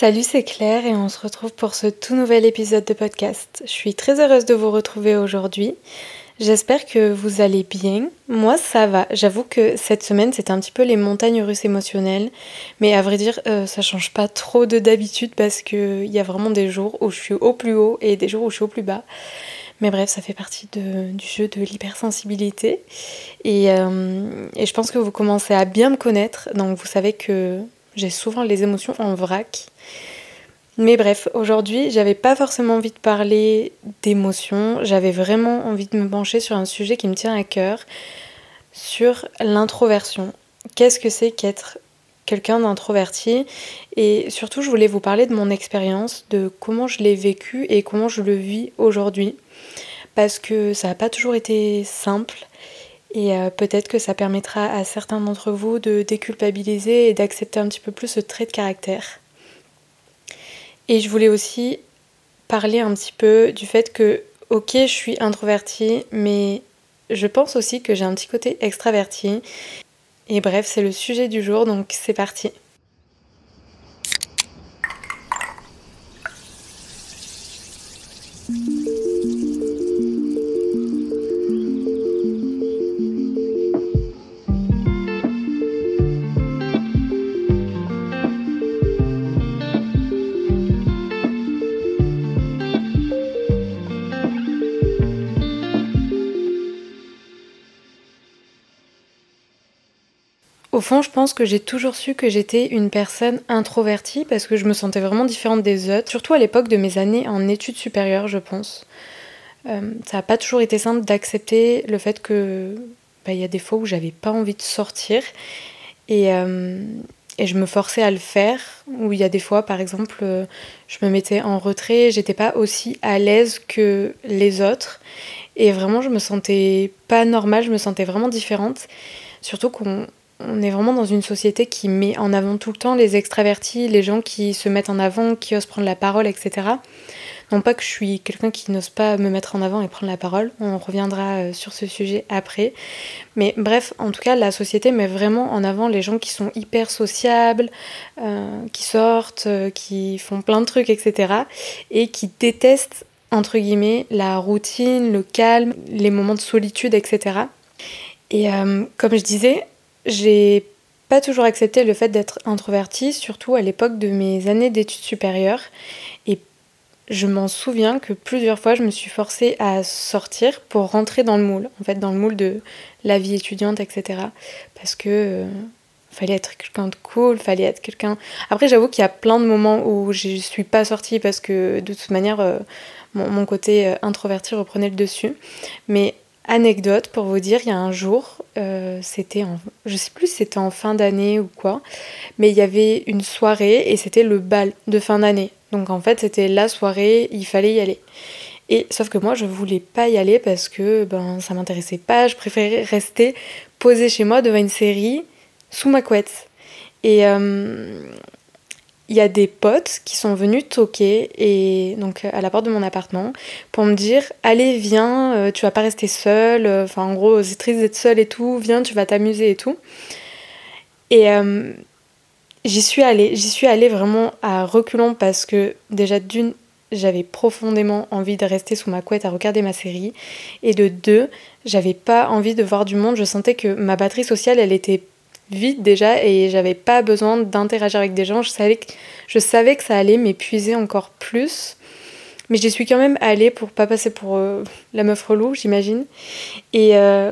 Salut, c'est Claire et on se retrouve pour ce tout nouvel épisode de podcast. Je suis très heureuse de vous retrouver aujourd'hui. J'espère que vous allez bien. Moi, ça va. J'avoue que cette semaine, c'était un petit peu les montagnes russes émotionnelles. Mais à vrai dire, euh, ça change pas trop de d'habitude parce qu'il y a vraiment des jours où je suis au plus haut et des jours où je suis au plus bas. Mais bref, ça fait partie du jeu de l'hypersensibilité. Euh, et je pense que vous commencez à bien me connaître. Donc vous savez que j'ai souvent les émotions en vrac. Mais bref, aujourd'hui, j'avais pas forcément envie de parler d'émotions, j'avais vraiment envie de me pencher sur un sujet qui me tient à cœur, sur l'introversion. Qu'est-ce que c'est qu'être quelqu'un d'introverti? Et surtout, je voulais vous parler de mon expérience, de comment je l'ai vécu et comment je le vis aujourd'hui. Parce que ça n'a pas toujours été simple. Et euh, peut-être que ça permettra à certains d'entre vous de déculpabiliser et d'accepter un petit peu plus ce trait de caractère. Et je voulais aussi parler un petit peu du fait que, ok, je suis introvertie, mais je pense aussi que j'ai un petit côté extraverti. Et bref, c'est le sujet du jour, donc c'est parti. Au fond, je pense que j'ai toujours su que j'étais une personne introvertie parce que je me sentais vraiment différente des autres, surtout à l'époque de mes années en études supérieures, je pense. Euh, ça n'a pas toujours été simple d'accepter le fait que bah, il y a des fois où j'avais pas envie de sortir et, euh, je me forçais à le faire. Où il y a des fois, par exemple, je me mettais en retrait, j'étais pas aussi à l'aise que les autres et vraiment je me sentais pas normale, je me sentais vraiment différente. Surtout qu'on on est vraiment dans une société qui met en avant tout le temps les extravertis, les gens qui se mettent en avant, qui osent prendre la parole, etc. Non pas que je suis quelqu'un qui n'ose pas me mettre en avant et prendre la parole, on reviendra euh, sur ce sujet après. Mais bref, en tout cas, la société met vraiment en avant les gens qui sont hyper sociables, euh, qui sortent, euh, qui font plein de trucs, etc. Et qui détestent, entre guillemets, la routine, le calme, les moments de solitude, etc. Et comme je disais, j'ai pas toujours accepté le fait d'être introvertie, surtout à l'époque de mes années d'études supérieures. Et je m'en souviens que plusieurs fois je me suis forcée à sortir pour rentrer dans le moule, en fait dans le moule de la vie étudiante, etc. Parce que euh, fallait être quelqu'un de cool, fallait être quelqu'un. Après, j'avoue qu'il y a plein de moments où je suis pas sortie parce que de toute manière, euh, mon, côté euh, introverti reprenait le dessus. Mais anecdote pour vous dire, il y a un jour, euh, c'était en, je sais plus si c'était en fin d'année ou quoi, mais il y avait une soirée et c'était le bal de fin d'année. Donc en fait, c'était la soirée, il fallait y aller. Et sauf que moi, je voulais pas y aller parce que ben ça m'intéressait pas, je préférais rester posée chez moi devant une série sous ma couette. Et, euh, il y a des potes qui sont venus toquer et donc à la porte de mon appartement pour me dire allez viens euh, tu vas pas rester seule euh, enfin en gros c'est triste d'être seule et tout viens tu vas t'amuser et tout. Et euh, j'y suis allée j'y suis allée vraiment à reculons parce que déjà d'une j'avais profondément envie de rester sous ma couette à regarder ma série et de deux j'avais pas envie de voir du monde. Je sentais que ma batterie sociale elle était vite déjà et j'avais pas besoin d'interagir avec des gens. Je savais que, je savais que ça allait m'épuiser encore plus. Mais j'y suis quand même allée pour pas passer pour euh, la meuf relou, j'imagine. Et euh,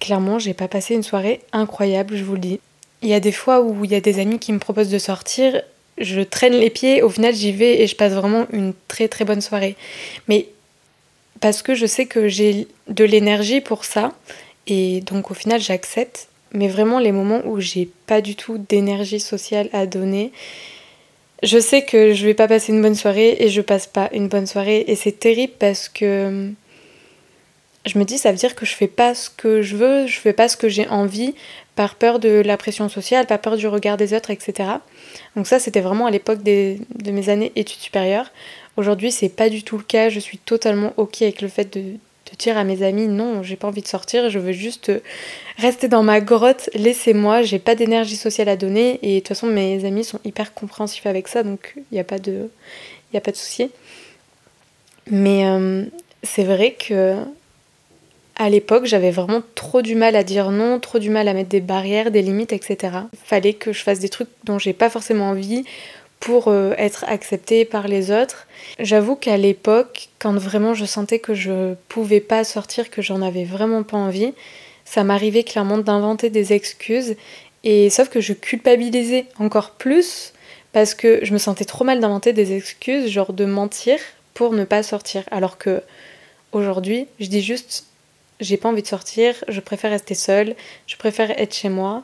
clairement, j'ai pas passé une soirée incroyable, je vous le dis. Il y a des fois où il y a des amis qui me proposent de sortir, je traîne les pieds, au final j'y vais et je passe vraiment une très très bonne soirée. Mais parce que je sais que j'ai de l'énergie pour ça et donc au final j'accepte mais vraiment les moments où j'ai pas du tout d'énergie sociale à donner, je sais que je vais pas passer une bonne soirée et je passe pas une bonne soirée et c'est terrible parce que je me dis ça veut dire que je fais pas ce que je veux, je fais pas ce que j'ai envie par peur de la pression sociale, par peur du regard des autres, etc. Donc ça c'était vraiment à l'époque de mes années études supérieures. Aujourd'hui c'est pas du tout le cas, je suis totalement ok avec le fait de, de dire à mes amis non, j'ai pas envie de sortir, je veux juste rester dans ma grotte, laissez-moi, j'ai pas d'énergie sociale à donner et de toute façon mes amis sont hyper compréhensifs avec ça donc il n'y a pas de il a pas de souci. Mais euh, c'est vrai que à l'époque, j'avais vraiment trop du mal à dire non, trop du mal à mettre des barrières, des limites, etc. Fallait que je fasse des trucs dont j'ai pas forcément envie pour euh, être acceptée par les autres. J'avoue qu'à l'époque, quand vraiment je sentais que je pouvais pas sortir, que j'en avais vraiment pas envie, ça m'arrivait clairement d'inventer des excuses. Et sauf que je culpabilisais encore plus parce que je me sentais trop mal d'inventer des excuses, genre de mentir pour ne pas sortir. Alors que aujourd'hui, je dis juste j'ai pas envie de sortir, je préfère rester seule, je préfère être chez moi.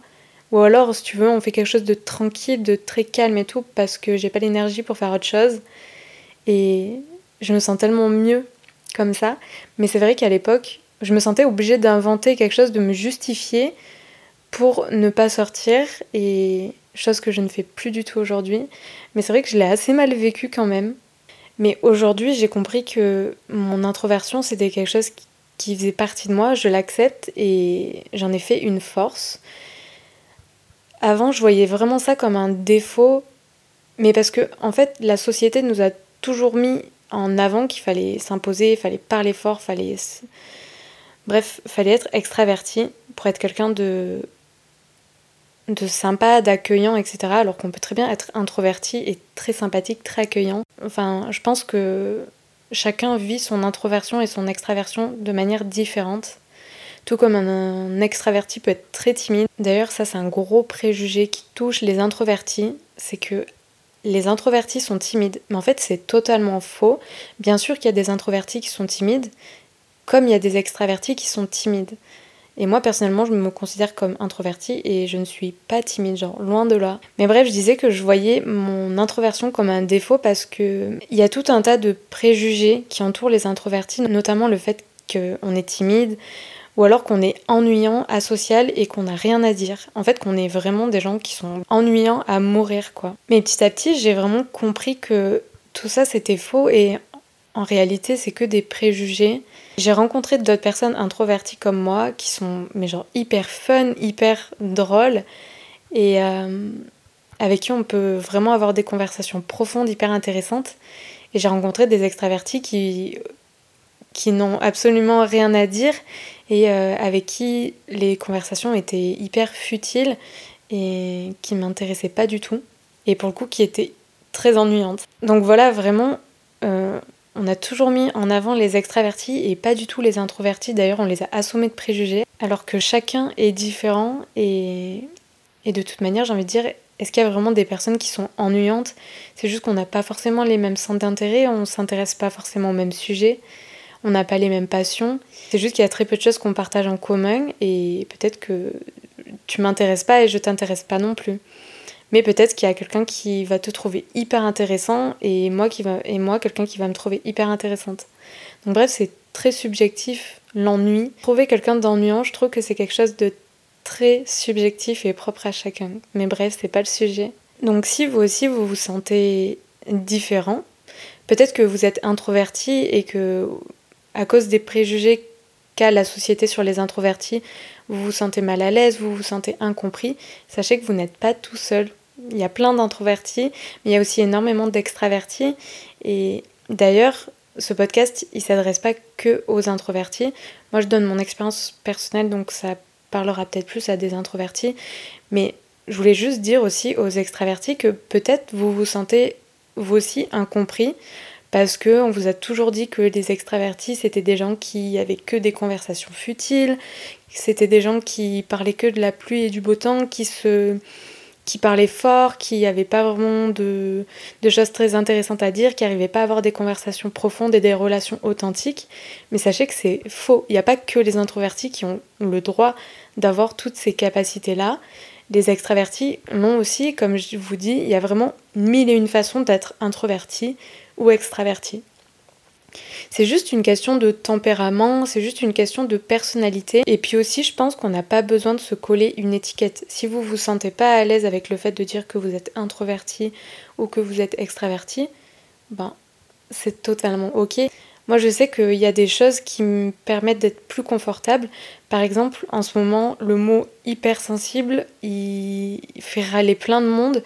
Ou alors, si tu veux, on fait quelque chose de tranquille, de très calme et tout, parce que j'ai pas l'énergie pour faire autre chose. Et je me sens tellement mieux comme ça. Mais c'est vrai qu'à l'époque, je me sentais obligée d'inventer quelque chose, de me justifier pour ne pas sortir. Et chose que je ne fais plus du tout aujourd'hui. Mais c'est vrai que je l'ai assez mal vécu quand même. Mais aujourd'hui, j'ai compris que mon introversion, c'était quelque chose qui faisait partie de moi. Je l'accepte et j'en ai fait une force. Avant, je voyais vraiment ça comme un défaut, mais parce que, en fait, la société nous a toujours mis en avant qu'il fallait s'imposer, il fallait parler fort, fallait. Bref, fallait être extraverti pour être quelqu'un de de sympa, d'accueillant, etc. Alors qu'on peut très bien être introverti et très sympathique, très accueillant. Enfin, je pense que chacun vit son introversion et son extraversion de manière différente. Tout comme un, extraverti peut être très timide. D'ailleurs, ça c'est un gros préjugé qui touche les introvertis, c'est que les introvertis sont timides. Mais en fait, c'est totalement faux. Bien sûr qu'il y a des introvertis qui sont timides, comme il y a des extravertis qui sont timides. Et moi, personnellement, je me considère comme introvertie et je ne suis pas timide, genre loin de là. Mais bref, je disais que je voyais mon introversion comme un défaut parce que il y a tout un tas de préjugés qui entourent les introvertis, notamment le fait qu'on est timide, ou alors qu'on est ennuyant, asocial et qu'on n'a rien à dire. En fait, qu'on est vraiment des gens qui sont ennuyants à mourir, quoi. Mais petit à petit, j'ai vraiment compris que tout ça c'était faux et en réalité, c'est que des préjugés. J'ai rencontré d'autres personnes introverties comme moi qui sont mais genre hyper fun, hyper drôles et euh, avec qui on peut vraiment avoir des conversations profondes, hyper intéressantes. Et j'ai rencontré des extravertis qui qui n'ont absolument rien à dire et euh, avec qui les conversations étaient hyper futiles et qui m'intéressaient pas du tout et pour le coup qui étaient très ennuyantes. Donc voilà, vraiment, euh, on a toujours mis en avant les extravertis et pas du tout les introvertis. D'ailleurs, on les a assommés de préjugés alors que chacun est différent et, et de toute manière, j'ai envie de dire, est-ce qu'il y a vraiment des personnes qui sont ennuyantes? C'est juste qu'on n'a pas forcément les mêmes centres d'intérêt, on s'intéresse pas forcément au même sujet on n'a pas les mêmes passions. C'est juste qu'il y a très peu de choses qu'on partage en commun et peut-être que tu m'intéresses pas et je t'intéresse pas non plus. Mais peut-être qu'il y a quelqu'un qui va te trouver hyper intéressant et moi, qui va, et moi quelqu'un qui va me trouver hyper intéressante. Donc bref, c'est très subjectif l'ennui. Trouver quelqu'un d'ennuyant, je trouve que c'est quelque chose de très subjectif et propre à chacun. Mais bref, c'est pas le sujet. Donc si vous aussi vous vous sentez différent, peut-être que vous êtes introverti et que à cause des préjugés qu'a la société sur les introvertis, vous vous sentez mal à l'aise, vous vous sentez incompris, sachez que vous n'êtes pas tout seul. Il y a plein d'introvertis, mais il y a aussi énormément d'extravertis. Et d'ailleurs, ce podcast, il s'adresse pas que aux introvertis. Moi, je donne mon expérience personnelle, donc ça parlera peut-être plus à des introvertis. Mais je voulais juste dire aussi aux extravertis que peut-être vous vous sentez vous aussi incompris parce que on vous a toujours dit que les extravertis c'était des gens qui avaient que des conversations futiles, c'était des gens qui parlaient que de la pluie et du beau temps, qui se qui parlaient fort, qui n'avaient pas vraiment de, choses très intéressantes à dire, qui n'arrivaient pas à avoir des conversations profondes et des relations authentiques. Mais sachez que c'est faux. Il n'y a pas que les introvertis qui ont le droit d'avoir toutes ces capacités-là. Les extravertis l'ont aussi, comme je vous dis, il y a vraiment mille et une façons d'être introverti ou extraverti. C'est juste une question de tempérament, c'est juste une question de personnalité. Et puis aussi, je pense qu'on n'a pas besoin de se coller une étiquette. Si vous vous sentez pas à l'aise avec le fait de dire que vous êtes introverti ou que vous êtes extraverti, ben c'est totalement ok. Moi, je sais qu'il y a des choses qui me permettent d'être plus confortable. Par exemple, en ce moment, le mot hypersensible, il fait râler plein de monde.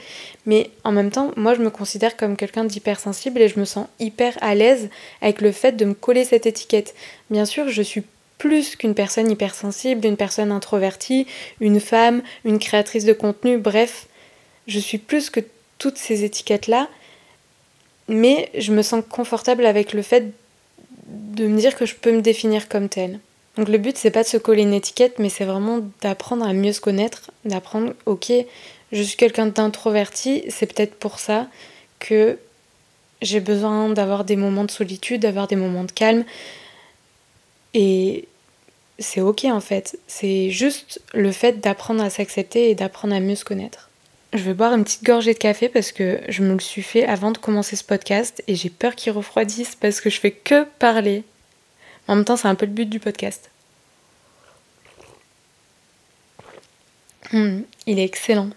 Mais en même temps, moi, je me considère comme quelqu'un d'hypersensible et je me sens hyper à l'aise avec le fait de me coller cette étiquette. Bien sûr, je suis plus qu'une personne hypersensible, une personne introvertie, une femme, une créatrice de contenu, bref, je suis plus que toutes ces étiquettes-là, mais je me sens confortable avec le fait de me dire que je peux me définir comme telle. Donc le but c'est pas de se coller une étiquette, mais c'est vraiment d'apprendre à mieux se connaître, d'apprendre, ok, je suis quelqu'un d'introverti, c'est peut-être pour ça que j'ai besoin d'avoir des moments de solitude, d'avoir des moments de calme. Et c'est ok en fait, c'est juste le fait d'apprendre à s'accepter et d'apprendre à mieux se connaître. Je vais boire une petite gorgée de café parce que je me le suis fait avant de commencer ce podcast et j'ai peur qu'il refroidisse parce que je fais que parler. En même temps, c'est un peu le but du podcast. Hmm, il est excellent.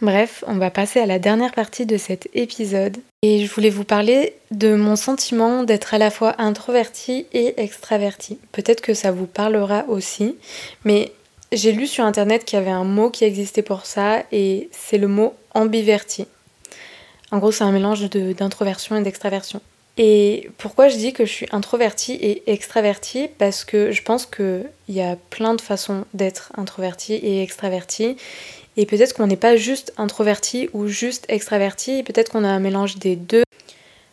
Bref, on va passer à la dernière partie de cet épisode. Et je voulais vous parler de mon sentiment d'être à la fois introverti et extraverti. Peut-être que ça vous parlera aussi, mais j'ai lu sur internet qu'il y avait un mot qui existait pour ça et c'est le mot ambiverti. En gros, c'est un mélange d'introversion et d'extraversion. Et pourquoi je dis que je suis introvertie et extravertie? Parce que je pense qu'il y a plein de façons d'être introverti et extraverti. Et peut-être qu'on n'est pas juste introverti ou juste extraverti, peut-être qu'on a un mélange des deux.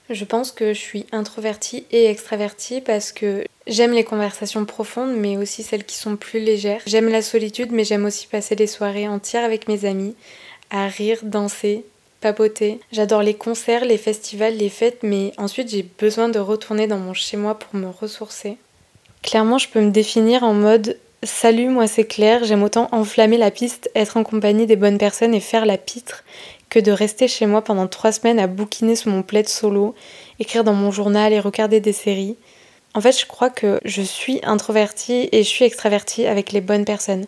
Je pense que je suis introvertie et extravertie parce que j'aime les conversations profondes, mais aussi celles qui sont plus légères. J'aime la solitude, mais j'aime aussi passer des soirées entières avec mes amis, à rire, danser, papoter. J'adore les concerts, les festivals, les fêtes, mais ensuite j'ai besoin de retourner dans mon chez-moi pour me ressourcer. Clairement, je peux me définir en mode Salut, moi c'est Claire, j'aime autant enflammer la piste, être en compagnie des bonnes personnes et faire la pitre que de rester chez moi pendant trois semaines à bouquiner sous mon plaid solo, écrire dans mon journal et regarder des séries. En fait, je crois que je suis introvertie et je suis extravertie avec les bonnes personnes,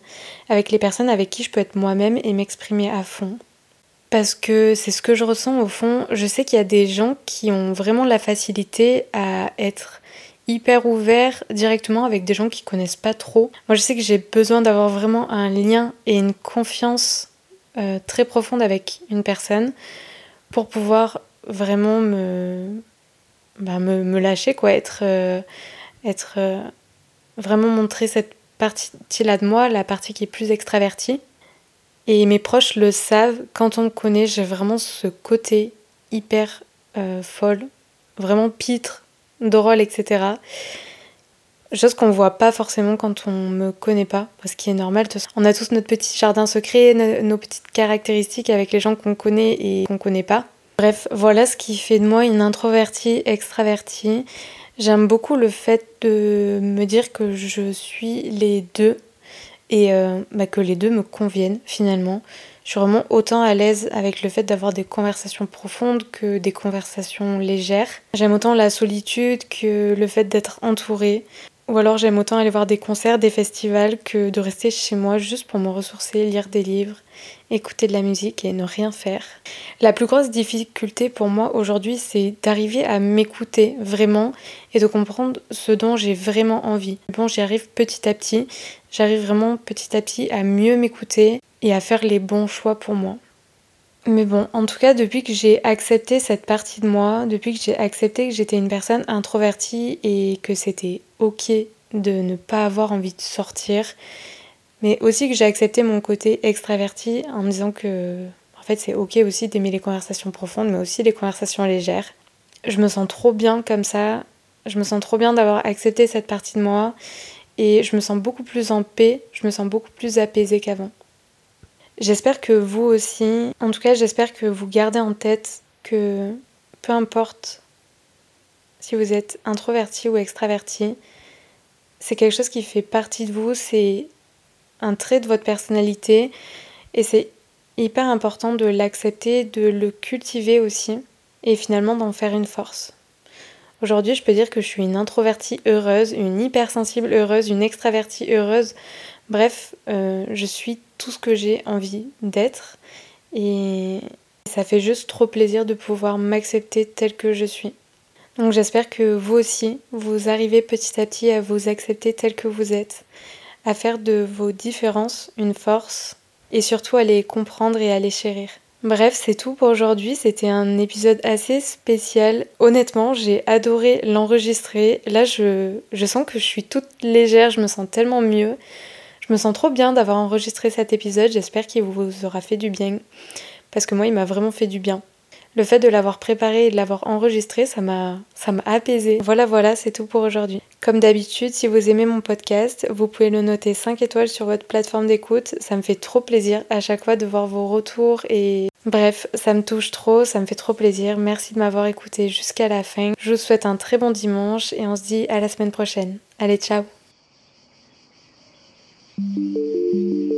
avec les personnes avec qui je peux être moi-même et m'exprimer à fond. Parce que c'est ce que je ressens au fond. Je sais qu'il y a des gens qui ont vraiment la facilité à être hyper ouverts directement avec des gens qui connaissent pas trop. Moi, je sais que j'ai besoin d'avoir vraiment un lien et une confiance euh, très profonde avec une personne pour pouvoir vraiment me, bah, me, lâcher, quoi, être, euh, être euh, vraiment montrer cette partie-là de moi, la partie qui est plus extravertie. Et mes proches le savent, quand on me connaît, j'ai vraiment ce côté hyper folle, vraiment pitre, drôle, etc. Chose qu'on voit pas forcément quand on me connaît pas, ce qui est normal. On a tous notre petit jardin secret, nos petites caractéristiques avec les gens qu'on connaît et qu'on connaît pas. Bref, voilà ce qui fait de moi une introvertie extravertie. J'aime beaucoup le fait de me dire que je suis les deux et euh, bah, que les deux me conviennent finalement. Je suis vraiment autant à l'aise avec le fait d'avoir des conversations profondes que des conversations légères. J'aime autant la solitude que le fait d'être entourée. Ou alors j'aime autant aller voir des concerts, des festivals que de rester chez moi juste pour me ressourcer, lire des livres, écouter de la musique et ne rien faire. La plus grosse difficulté pour moi aujourd'hui, c'est d'arriver à m'écouter vraiment et de comprendre ce dont j'ai vraiment envie. Bon, j'y arrive petit à petit. J'arrive vraiment petit à petit à mieux m'écouter et à faire les bons choix pour moi. Mais bon, en tout cas, depuis que j'ai accepté cette partie de moi, depuis que j'ai accepté que j'étais une personne introvertie et que c'était ok de ne pas avoir envie de sortir, mais aussi que j'ai accepté mon côté extraverti en me disant que en fait c'est ok aussi d'aimer les conversations profondes, mais aussi les conversations légères. Je me sens trop bien comme ça, je me sens trop bien d'avoir accepté cette partie de moi et je me sens beaucoup plus en paix, je me sens beaucoup plus apaisée qu'avant. J'espère que vous aussi, en tout cas j'espère que vous gardez en tête que peu importe si vous êtes introverti ou extraverti, c'est quelque chose qui fait partie de vous, c'est un trait de votre personnalité et c'est hyper important de l'accepter, de le cultiver aussi et finalement d'en faire une force. Aujourd'hui, je peux dire que je suis une introvertie heureuse, une hypersensible heureuse, une extravertie heureuse. Bref, euh, je suis tout ce que j'ai envie d'être et ça fait juste trop plaisir de pouvoir m'accepter tel que je suis. Donc j'espère que vous aussi, vous arrivez petit à petit à vous accepter tel que vous êtes, à faire de vos différences une force et surtout à les comprendre et à les chérir. Bref, c'est tout pour aujourd'hui. C'était un épisode assez spécial. Honnêtement, j'ai adoré l'enregistrer. Là, je, je sens que je suis toute légère, je me sens tellement mieux. Je me sens trop bien d'avoir enregistré cet épisode, j'espère qu'il vous aura fait du bien, parce que moi il m'a vraiment fait du bien. Le fait de l'avoir préparé et de l'avoir enregistré, ça m'a apaisé. Voilà voilà, c'est tout pour aujourd'hui. Comme d'habitude, si vous aimez mon podcast, vous pouvez le noter 5 étoiles sur votre plateforme d'écoute, ça me fait trop plaisir à chaque fois de voir vos retours et bref, ça me touche trop, ça me fait trop plaisir. Merci de m'avoir écouté jusqu'à la fin. Je vous souhaite un très bon dimanche et on se dit à la semaine prochaine. Allez, ciao. thank you